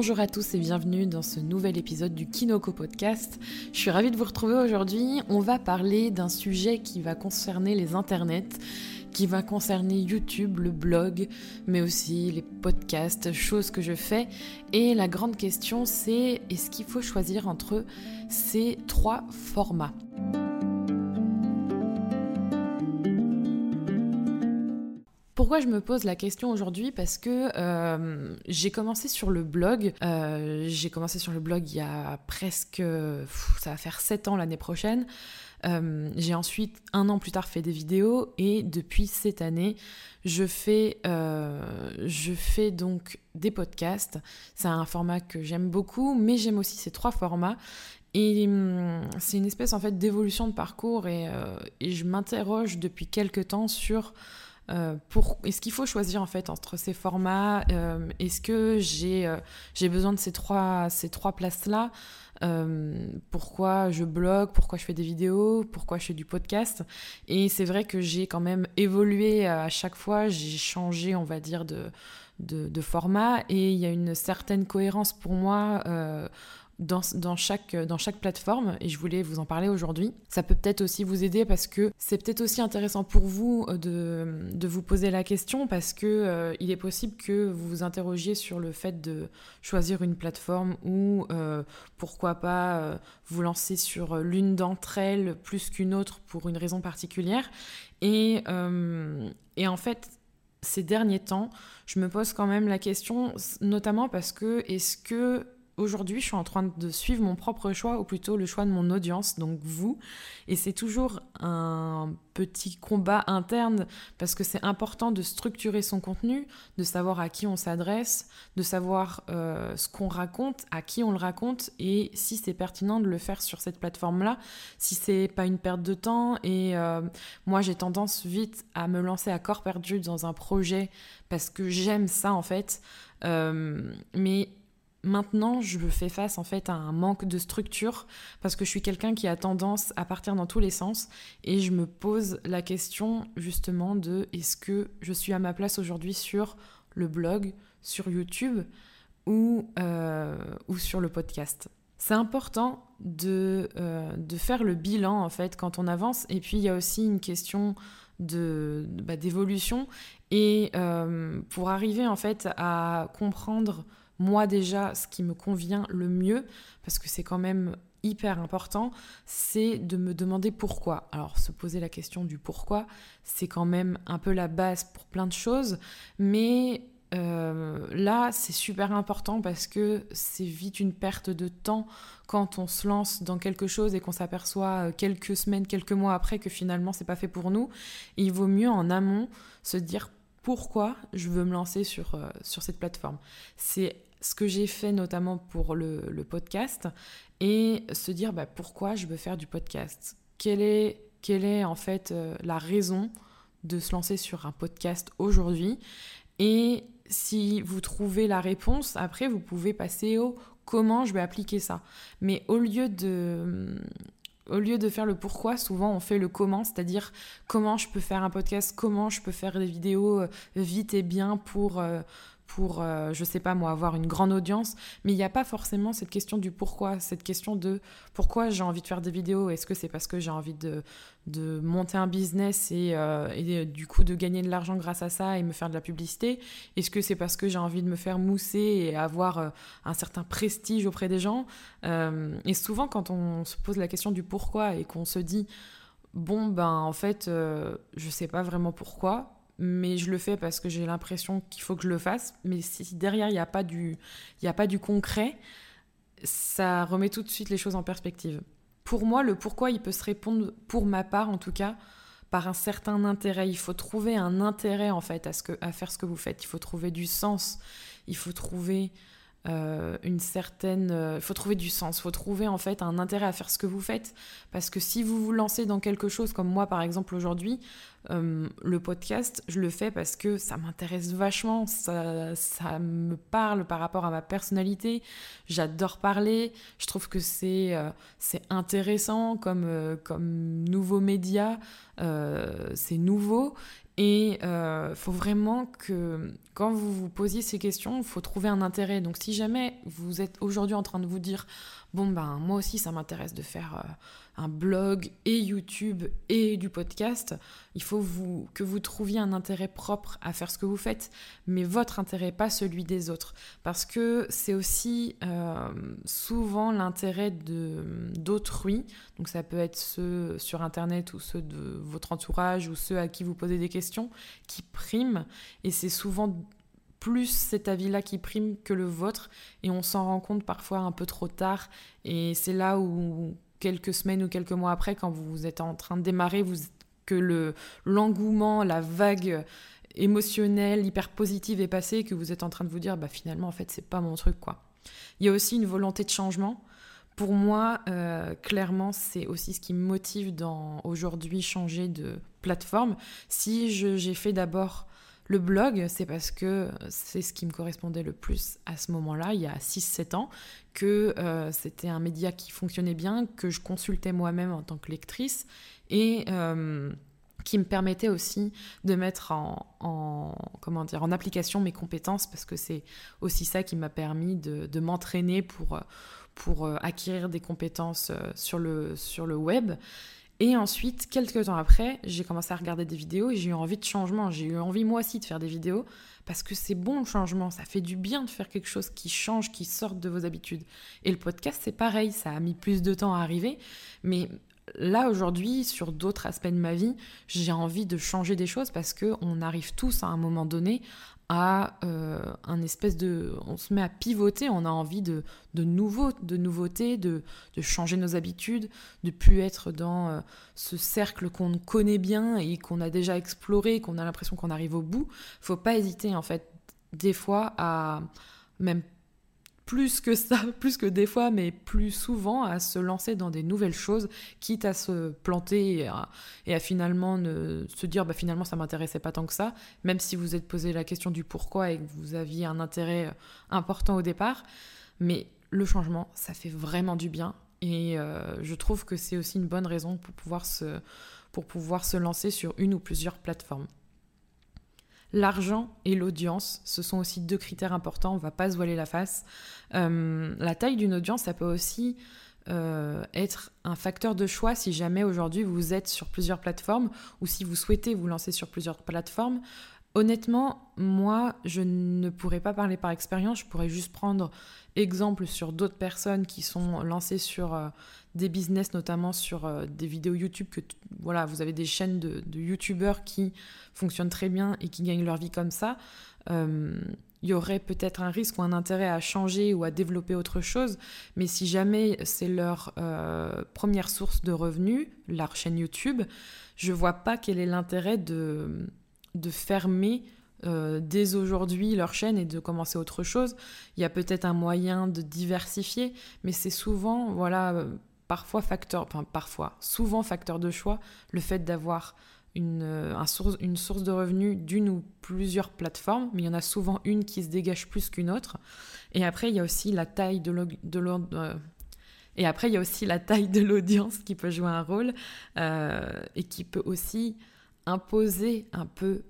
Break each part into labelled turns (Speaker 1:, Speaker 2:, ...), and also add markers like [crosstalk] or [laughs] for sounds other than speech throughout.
Speaker 1: Bonjour à tous et bienvenue dans ce nouvel épisode du Kinoko Podcast. Je suis ravie de vous retrouver aujourd'hui. On va parler d'un sujet qui va concerner les internets, qui va concerner YouTube, le blog, mais aussi les podcasts, choses que je fais. Et la grande question c'est est-ce qu'il faut choisir entre ces trois formats? Pourquoi je me pose la question aujourd'hui? Parce que euh, j'ai commencé sur le blog. Euh, j'ai commencé sur le blog il y a presque. ça va faire 7 ans l'année prochaine. Euh, j'ai ensuite, un an plus tard, fait des vidéos. Et depuis cette année, je fais, je fais donc des podcasts. C'est un format que j'aime beaucoup, mais j'aime aussi ces trois formats. Et hum, c'est une espèce en fait d'évolution de parcours et, et je m'interroge depuis quelques temps sur euh, est-ce qu'il faut choisir en fait entre ces formats euh, Est-ce que j'ai euh, j'ai besoin de ces trois, ces trois places-là Pourquoi je blogue Pourquoi je fais des vidéos Pourquoi je fais du podcast? Et c'est vrai que j'ai quand même évolué à chaque fois, j'ai changé, on va dire, de, de, de, format et il y a une certaine cohérence pour moi dans, dans, chaque, plateforme et je voulais vous en parler aujourd'hui. Ça peut peut-être aussi vous aider parce que c'est peut-être aussi intéressant pour vous euh, de, vous poser la question parce que euh, il est possible que vous vous interrogiez sur le fait de choisir une plateforme ou euh, pourquoi pas vous lancer sur l'une d'entre elles plus qu'une autre pour une raison particulière. Et en fait, ces derniers temps, je me pose quand même la question, notamment parce que est-ce que aujourd'hui, je suis en train de suivre mon propre choix, ou plutôt le choix de mon audience, donc vous. Et c'est toujours un petit combat interne, parce que c'est important de structurer son contenu, de savoir à qui on s'adresse, de savoir euh, ce qu'on raconte, à qui on le raconte, et si c'est pertinent de le faire sur cette plateforme-là, si c'est pas une perte de temps. Et euh, moi, j'ai tendance vite à me lancer à corps perdu dans un projet, parce que j'aime ça, en fait. Euh, mais Maintenant, je fais face en fait à un manque de structure parce que je suis quelqu'un qui a tendance à partir dans tous les sens et je me pose la question justement de est-ce que je suis à ma place aujourd'hui sur le blog, sur YouTube ou, euh, ou sur le podcast? C'est important de, euh, de, faire le bilan en fait quand on avance et puis il y a aussi une question de, bah, d'évolution et euh, pour arriver en fait à comprendre moi déjà ce qui me convient le mieux, parce que c'est quand même hyper important, c'est de me demander pourquoi. Alors se poser la question du pourquoi, c'est quand même un peu la base pour plein de choses, mais euh, là c'est super important parce que c'est vite une perte de temps quand on se lance dans quelque chose et qu'on s'aperçoit euh, quelques semaines, quelques mois après que finalement c'est pas fait pour nous. il vaut mieux en amont se dire pourquoi je veux me lancer sur, euh, sur cette plateforme. Ce que j'ai fait notamment pour le, podcast et se dire bah, pourquoi je veux faire du podcast? Quelle est, quelle est en fait euh, la raison de se lancer sur un podcast aujourd'hui? Et si vous trouvez la réponse, après vous pouvez passer au comment je vais appliquer ça. Mais au lieu de au lieu de faire le pourquoi, souvent on fait le comment, c'est-à-dire comment je peux faire un podcast, comment je peux faire des vidéos euh, vite et bien pour, euh, pour, euh, je sais pas moi, avoir une grande audience, mais il n'y a pas forcément cette question du pourquoi, cette question de pourquoi j'ai envie de faire des vidéos. Est-ce que c'est parce que j'ai envie de, de monter un business et, euh, et, du coup de gagner de l'argent grâce à ça et me faire de la publicité? Est-ce que c'est parce que j'ai envie de me faire mousser et avoir euh, un certain prestige auprès des gens? Et souvent quand on se pose la question du pourquoi et qu'on se dit, bon ben en fait, je sais pas vraiment pourquoi, mais je le fais parce que j'ai l'impression qu'il faut que je le fasse. Mais si derrière, il n'y a, pas du, a pas du concret, ça remet tout de suite les choses en perspective. Pour moi, le pourquoi, il peut se répondre, pour ma part en tout cas, par un certain intérêt. Il faut trouver un intérêt en fait à, ce que, à faire ce que vous faites. Il faut trouver du sens. Il faut trouver euh, une certaine... Il euh, faut trouver du sens, il faut trouver en fait un intérêt à faire ce que vous faites. Parce que si vous vous lancez dans quelque chose comme moi par exemple aujourd'hui, euh, le podcast, je le fais parce que ça m'intéresse vachement, ça, ça, me parle par rapport à ma personnalité, j'adore parler, je trouve que c'est c'est intéressant comme, comme nouveau média, c'est nouveau Et il euh, faut vraiment que quand vous vous posiez ces questions, il faut trouver un intérêt. Donc si jamais vous êtes aujourd'hui en train de vous dire, bon ben moi aussi ça m'intéresse de faire euh, un blog et YouTube et du podcast, il faut que vous trouviez un intérêt propre à faire ce que vous faites, mais votre intérêt, pas celui des autres. Parce que c'est aussi euh, souvent l'intérêt d'autrui, donc ça peut être ceux sur Internet ou ceux de votre entourage ou ceux à qui vous posez des questions, qui priment, et c'est souvent plus cet avis-là qui prime que le vôtre, et on s'en rend compte parfois un peu trop tard, et c'est là où quelques semaines ou quelques mois après, quand vous êtes en train de démarrer, vous, que le l'engouement, la vague émotionnelle, hyper positive est passée, que vous êtes en train de vous dire, bah finalement, en fait, c'est pas mon truc, quoi. Il y a aussi une volonté de changement. Pour moi, euh, clairement, c'est aussi ce qui me motive dans aujourd'hui changer de plateforme. Si j'ai fait d'abord le blog, c'est parce que c'est ce qui me correspondait le plus à ce moment-là, il y a 6-7 ans, que euh, c'était un média qui fonctionnait bien, que je consultais moi-même en tant que lectrice et euh, qui me permettait aussi de mettre en, comment dire, en application mes compétences parce que c'est aussi ça qui m'a permis de, m'entraîner pour, euh, acquérir des compétences sur le web. Et ensuite, quelques temps après, j'ai commencé à regarder des vidéos et j'ai eu envie de changement. J'ai eu envie moi aussi de faire des vidéos parce que c'est bon le changement, ça fait du bien de faire quelque chose qui change, qui sorte de vos habitudes. Et le podcast, c'est pareil, ça a mis plus de temps à arriver, mais là aujourd'hui, sur d'autres aspects de ma vie, j'ai envie de changer des choses parce que on arrive tous à un moment donné à euh, un espèce de... On se met à pivoter, on a envie de, de nouveau, de nouveautés, de, de, changer nos habitudes, de plus être dans euh, ce cercle qu'on connaît bien et qu'on a déjà exploré, qu'on a l'impression qu'on arrive au bout. Faut pas hésiter en fait des fois à même plus que ça, [laughs] plus que des fois, mais plus souvent à se lancer dans des nouvelles choses, quitte à se planter et à, finalement se dire bah finalement ça m'intéressait pas tant que ça, même si vous êtes posé la question du pourquoi et que vous aviez un intérêt important au départ. Mais le changement, ça fait vraiment du bien et euh, je trouve que c'est aussi une bonne raison pour pouvoir se lancer sur une ou plusieurs plateformes. L'argent et l'audience, ce sont aussi deux critères importants, on va pas se voiler la face. Euh, la taille d'une audience, ça peut aussi euh, être un facteur de choix si jamais aujourd'hui vous êtes sur plusieurs plateformes ou si vous souhaitez vous lancer sur plusieurs plateformes. Honnêtement, moi, je ne pourrais pas parler par expérience, je pourrais juste prendre exemple sur d'autres personnes qui sont lancées sur euh, des business, notamment sur euh, des vidéos YouTube, que voilà, vous avez des chaînes de, YouTubeurs qui fonctionnent très bien et qui gagnent leur vie comme ça. Il y aurait peut-être un risque ou un intérêt à changer ou à développer autre chose, mais si jamais c'est leur euh, première source de revenus, leur chaîne YouTube, je vois pas quel est l'intérêt de, de fermer dès aujourd'hui leur chaîne et de commencer autre chose. Il y a peut-être un moyen de diversifier, mais c'est souvent, voilà, parfois facteur, enfin parfois, souvent facteur de choix, le fait d'avoir une, euh, source, une source de revenus d'une ou plusieurs plateformes, mais il y en a souvent une qui se dégage plus qu'une autre. Et après, il y a aussi la taille de l'audience. Euh, et après, il y a aussi la taille de l'audience qui peut jouer un rôle euh, et qui peut aussi imposer un peu,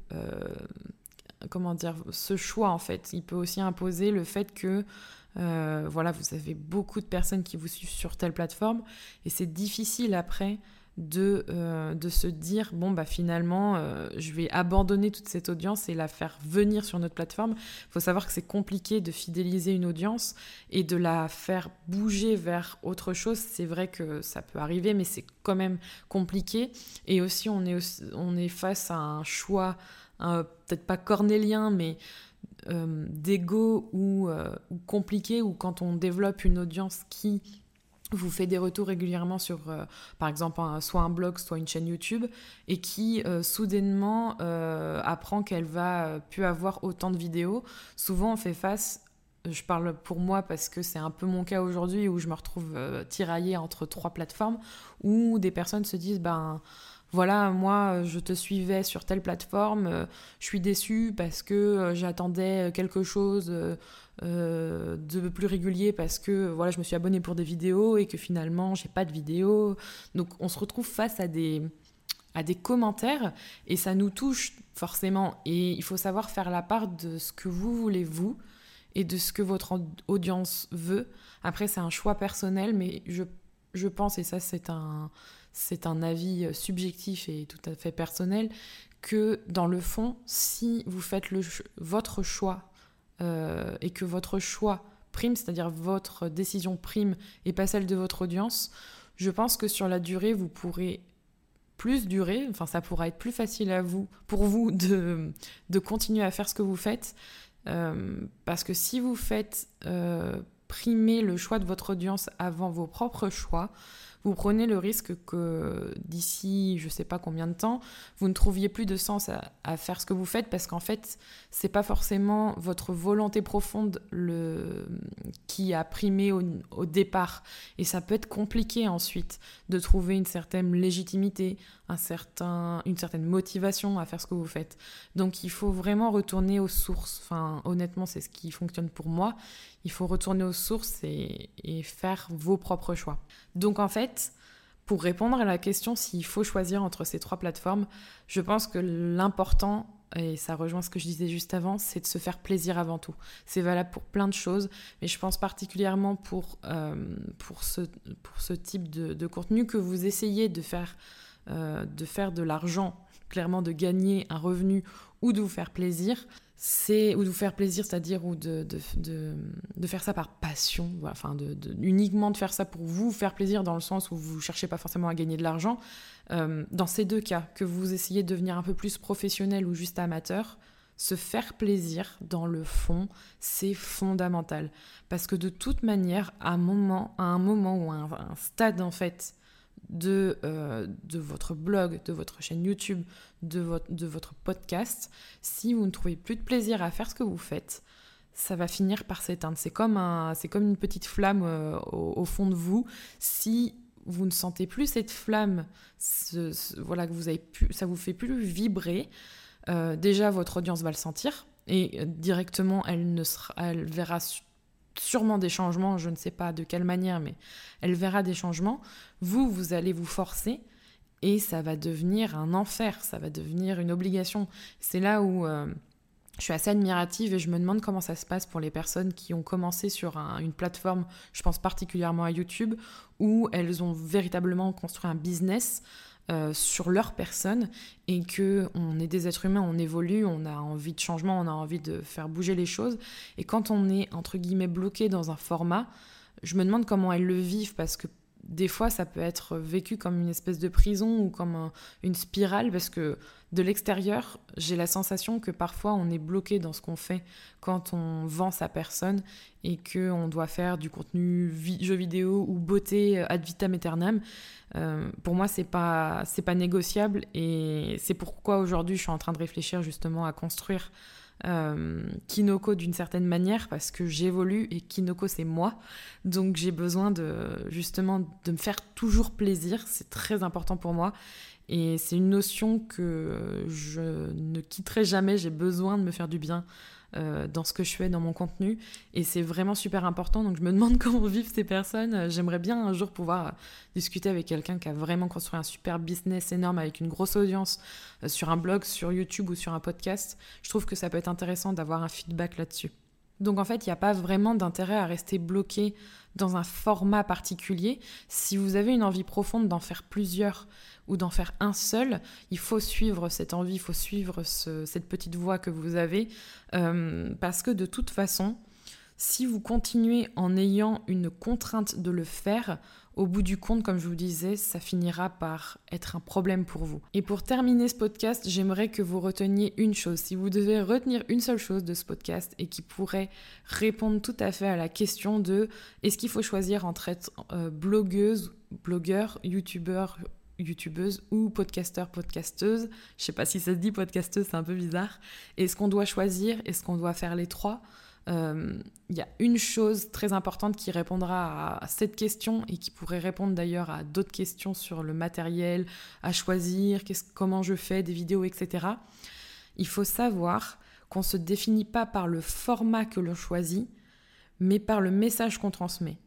Speaker 1: comment dire, ce choix en fait. Il peut aussi imposer le fait que euh, voilà, vous avez beaucoup de personnes qui vous suivent sur telle plateforme et c'est difficile après de, euh, de se dire bon bah finalement euh, je vais abandonner toute cette audience et la faire venir sur notre plateforme. Il faut savoir que c'est compliqué de fidéliser une audience et de la faire bouger vers autre chose. C'est vrai que ça peut arriver mais c'est quand même compliqué et aussi on est, on est face à un choix peut-être pas cornélien mais euh, d'ego euh, ou, compliqué, ou quand on développe une audience qui vous fait des retours régulièrement sur, euh, par exemple, soit un blog, soit une chaîne YouTube, et qui soudainement apprend qu'elle va plus avoir autant de vidéos, souvent on fait face je parle pour moi parce que c'est un peu mon cas aujourd'hui où je me retrouve tiraillée entre trois plateformes où des personnes se disent ben voilà, moi, je te suivais sur telle plateforme, euh, je suis déçue parce que euh, j'attendais quelque chose euh, de plus régulier parce que voilà, je me suis abonnée pour des vidéos et que finalement, j'ai pas de vidéos. Donc, on se retrouve face à des, à des commentaires et ça nous touche forcément. Et il faut savoir faire la part de ce que vous voulez vous et de ce que votre audience veut. Après, c'est un choix personnel, mais je, je pense, et ça c'est un, c'est un avis subjectif et tout à fait personnel, que dans le fond, si vous faites votre choix euh, et que votre choix prime, c'est-à-dire votre décision prime et pas celle de votre audience, je pense que sur la durée, vous pourrez plus durer, enfin ça pourra être plus facile à vous, pour vous [laughs] de, de continuer à faire ce que vous faites. Euh, parce que si vous faites euh, primer le choix de votre audience avant vos propres choix, vous prenez le risque que d'ici je sais pas combien de temps, vous ne trouviez plus de sens à, faire ce que vous faites parce qu'en fait, c'est pas forcément votre volonté profonde qui a primé au, au, départ. Et ça peut être compliqué ensuite de trouver une certaine légitimité, un certain, une certaine motivation à faire ce que vous faites. Donc il faut vraiment retourner aux sources. Enfin, honnêtement, c'est ce qui fonctionne pour moi. Il faut retourner aux sources et, faire vos propres choix. Donc en fait, pour répondre à la question s'il faut choisir entre ces trois plateformes, je pense que l'important, et ça rejoint ce que je disais juste avant, c'est de se faire plaisir avant tout. C'est valable pour plein de choses, mais je pense particulièrement pour, euh, ce, type de, contenu que vous essayez euh, de faire de l'argent, clairement de gagner un revenu ou de vous faire plaisir, c'est ou de vous faire plaisir, c'est-à-dire ou de, de, faire ça par passion, enfin de, uniquement de faire ça pour vous faire plaisir dans le sens où vous cherchez pas forcément à gagner de l'argent. Euh, dans ces deux cas, que vous essayez de devenir un peu plus professionnel ou juste amateur, se faire plaisir dans le fond, c'est fondamental. Parce que de toute manière, à un moment, à un moment ou à un stade en fait de, euh, de votre blog, de votre chaîne YouTube, de votre, podcast, si vous ne trouvez plus de plaisir à faire ce que vous faites, ça va finir par s'éteindre. C'est comme, une petite flamme euh, au, fond de vous. Si vous ne sentez plus cette flamme, voilà que vous avez ça vous fait plus vibrer, euh, déjà votre audience va le sentir et directement elle verra sûrement des changements, je ne sais pas de quelle manière, mais elle verra des changements. Vous, vous allez vous forcer et ça va devenir un enfer, ça va devenir une obligation. C'est là où euh, je suis assez admirative et je me demande comment ça se passe pour les personnes qui ont commencé sur une plateforme, je pense particulièrement à YouTube, où elles ont véritablement construit un business euh, sur leur personne et que on est des êtres humains, on évolue, on a envie de changement, on a envie de faire bouger les choses. Et quand on est entre guillemets bloqué dans un format, je me demande comment elles le vivent parce que des fois, ça peut être vécu comme une espèce de prison ou comme une spirale parce que de l'extérieur, j'ai la sensation que parfois on est bloqué dans ce qu'on fait quand on vend sa personne et qu'on doit faire du contenu jeu vidéo ou beauté ad vitam aeternam. Euh, pour moi, c'est pas c'est pas négociable et c'est pourquoi aujourd'hui je suis en train de réfléchir justement à construire euh, Kinoko d'une certaine manière parce que j'évolue et Kinoko c'est moi. Donc j'ai besoin de justement de me faire toujours plaisir, c'est très important pour moi. Et c'est une notion que je ne quitterai jamais, j'ai besoin de me faire du bien euh, dans ce que je fais, dans mon contenu. Et c'est vraiment super important. Donc je me demande [laughs] comment vivent ces personnes. J'aimerais bien un jour pouvoir discuter avec quelqu'un qui a vraiment construit un super business énorme avec une grosse audience euh, sur un blog, sur YouTube ou sur un podcast. Je trouve que ça peut être intéressant d'avoir un feedback là-dessus. Donc en fait, il n'y a pas vraiment d'intérêt à rester bloqué dans un format particulier. Si vous avez une envie profonde d'en faire plusieurs ou d'en faire un seul, il faut suivre cette envie, il faut suivre cette petite voie que vous avez, euh, parce que de toute façon, si vous continuez en ayant une contrainte de le faire, au bout du compte, comme je vous disais, ça finira par être un problème pour vous. Et pour terminer ce podcast, j'aimerais que vous reteniez une chose. Si vous devez retenir une seule chose de ce podcast et qui pourrait répondre tout à fait à la question de est-ce qu'il faut choisir entre être euh, blogueuse, blogueur, youtubeur, youtubeuse ou podcasteur, podcasteuse. Je sais pas si ça se dit podcasteuse, c'est un peu bizarre. Est-ce qu'on doit choisir Est-ce qu'on doit faire les trois? Il euh, y a une chose très importante qui répondra à cette question et qui pourrait répondre d'ailleurs à d'autres questions sur le matériel à choisir, comment je fais des vidéos, etc. Il faut savoir qu'on ne se définit pas par le format que l'on choisit, mais par le message qu'on transmet.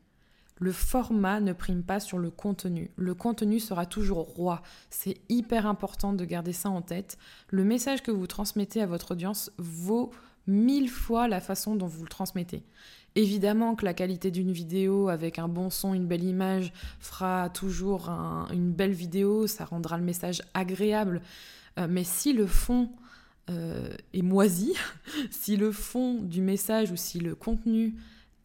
Speaker 1: Le format ne prime pas sur le contenu. Le contenu sera toujours roi. C'est hyper important de garder ça en tête. Le message que vous transmettez à votre audience vaut mille fois la façon dont vous le transmettez. Évidemment que la qualité d'une vidéo avec un bon son, une belle image fera toujours une belle vidéo, ça rendra le message agréable. Euh, mais si le fond euh, est moisi, [laughs] si le fond du message ou si le contenu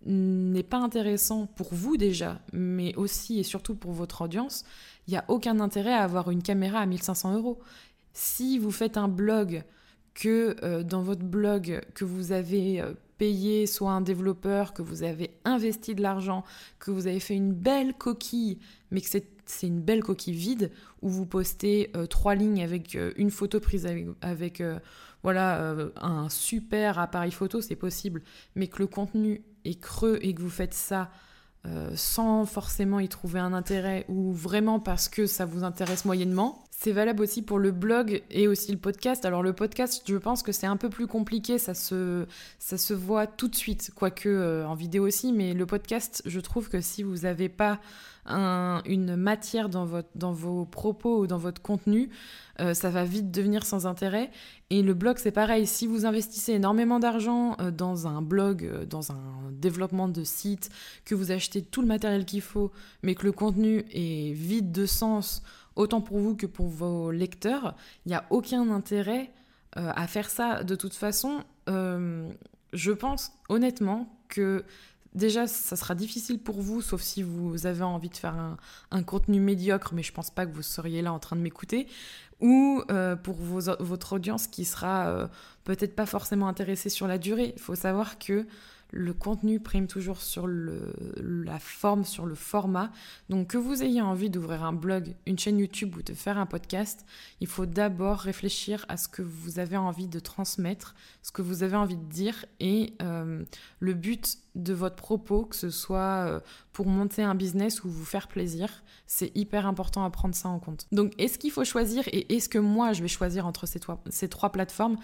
Speaker 1: n'est pas intéressant pour vous déjà, mais aussi et surtout pour votre audience, il n'y a aucun intérêt à avoir une caméra à 1500 euros. Si vous faites un blog que euh, dans votre blog que vous avez euh, payé soit un développeur, que vous avez investi de l'argent, que vous avez fait une belle coquille, mais que c'est une belle coquille vide où vous postez euh, trois lignes avec une photo prise avec, voilà un super appareil photo, c'est possible, mais que le contenu est creux et que vous faites ça sans forcément y trouver un intérêt ou vraiment parce que ça vous intéresse moyennement, c'est valable aussi pour le blog et aussi le podcast. Alors le podcast, je pense que c'est un peu plus compliqué, ça se, ça se voit tout de suite, quoique euh, en vidéo aussi, mais le podcast, je trouve que si vous n'avez pas une matière dans, votre, dans vos propos ou dans votre contenu, euh, ça va vite devenir sans intérêt. Et le blog, c'est pareil, si vous investissez énormément d'argent euh, dans un blog, dans un développement de site, que vous achetez tout le matériel qu'il faut, mais que le contenu est vide de sens, autant pour vous que pour vos lecteurs, il n'y a aucun intérêt euh, à faire ça. De toute façon, euh, je pense honnêtement que déjà, ça sera difficile pour vous, sauf si vous avez envie de faire un, contenu médiocre, mais je pense pas que vous seriez là en train de m'écouter, ou euh, pour votre audience qui sera peut-être pas forcément intéressée sur la durée. Il faut savoir que le contenu prime toujours sur la forme, sur le format. Donc que vous ayez envie d'ouvrir un blog, une chaîne YouTube ou de faire un podcast, il faut d'abord réfléchir à ce que vous avez envie de transmettre, ce que vous avez envie de dire et euh, le but de votre propos, que ce soit euh, pour monter un business ou vous faire plaisir, c'est hyper important à prendre ça en compte. Donc est-ce qu'il faut choisir et est-ce que moi je vais choisir entre ces, ces trois plateformes?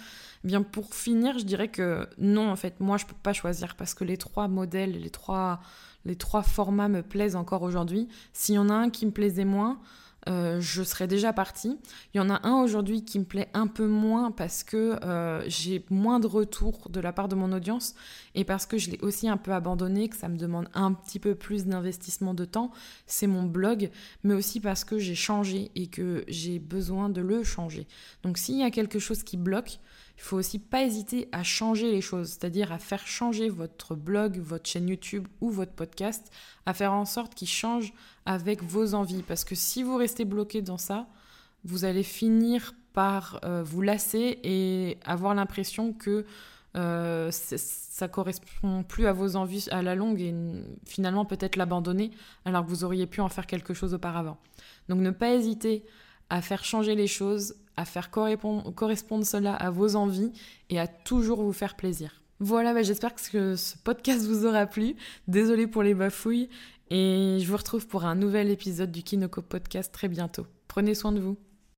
Speaker 1: Eh Bien pour finir, je dirais que non en fait, moi je peux pas choisir parce que les trois modèles, les trois, les trois formats me plaisent encore aujourd'hui. S'il y en a un qui me plaisait moins, euh, je serais déjà partie. Il y en a un aujourd'hui qui me plaît un peu moins parce que euh, j'ai moins de retours de la part de mon audience et parce que je l'ai aussi un peu abandonné, que ça me demande un petit peu plus d'investissement de temps. C'est mon blog, mais aussi parce que j'ai changé et que j'ai besoin de le changer. Donc s'il y a quelque chose qui bloque, il faut aussi pas hésiter à changer les choses, c'est-à-dire à faire changer votre blog, votre chaîne YouTube ou votre podcast, à faire en sorte qu'il change avec vos envies. Parce que si vous restez bloqué dans ça, vous allez finir par euh, vous lasser et avoir l'impression que euh, ça correspond plus à vos envies à la longue et finalement peut-être l'abandonner alors que vous auriez pu en faire quelque chose auparavant. Donc ne pas hésiter à faire changer les choses, à faire correspondre, cela à vos envies et à toujours vous faire plaisir. Voilà, bah, j'espère que ce podcast vous aura plu. Désolée pour les bafouilles et je vous retrouve pour un nouvel épisode du Kinoko Podcast très bientôt. Prenez soin de vous.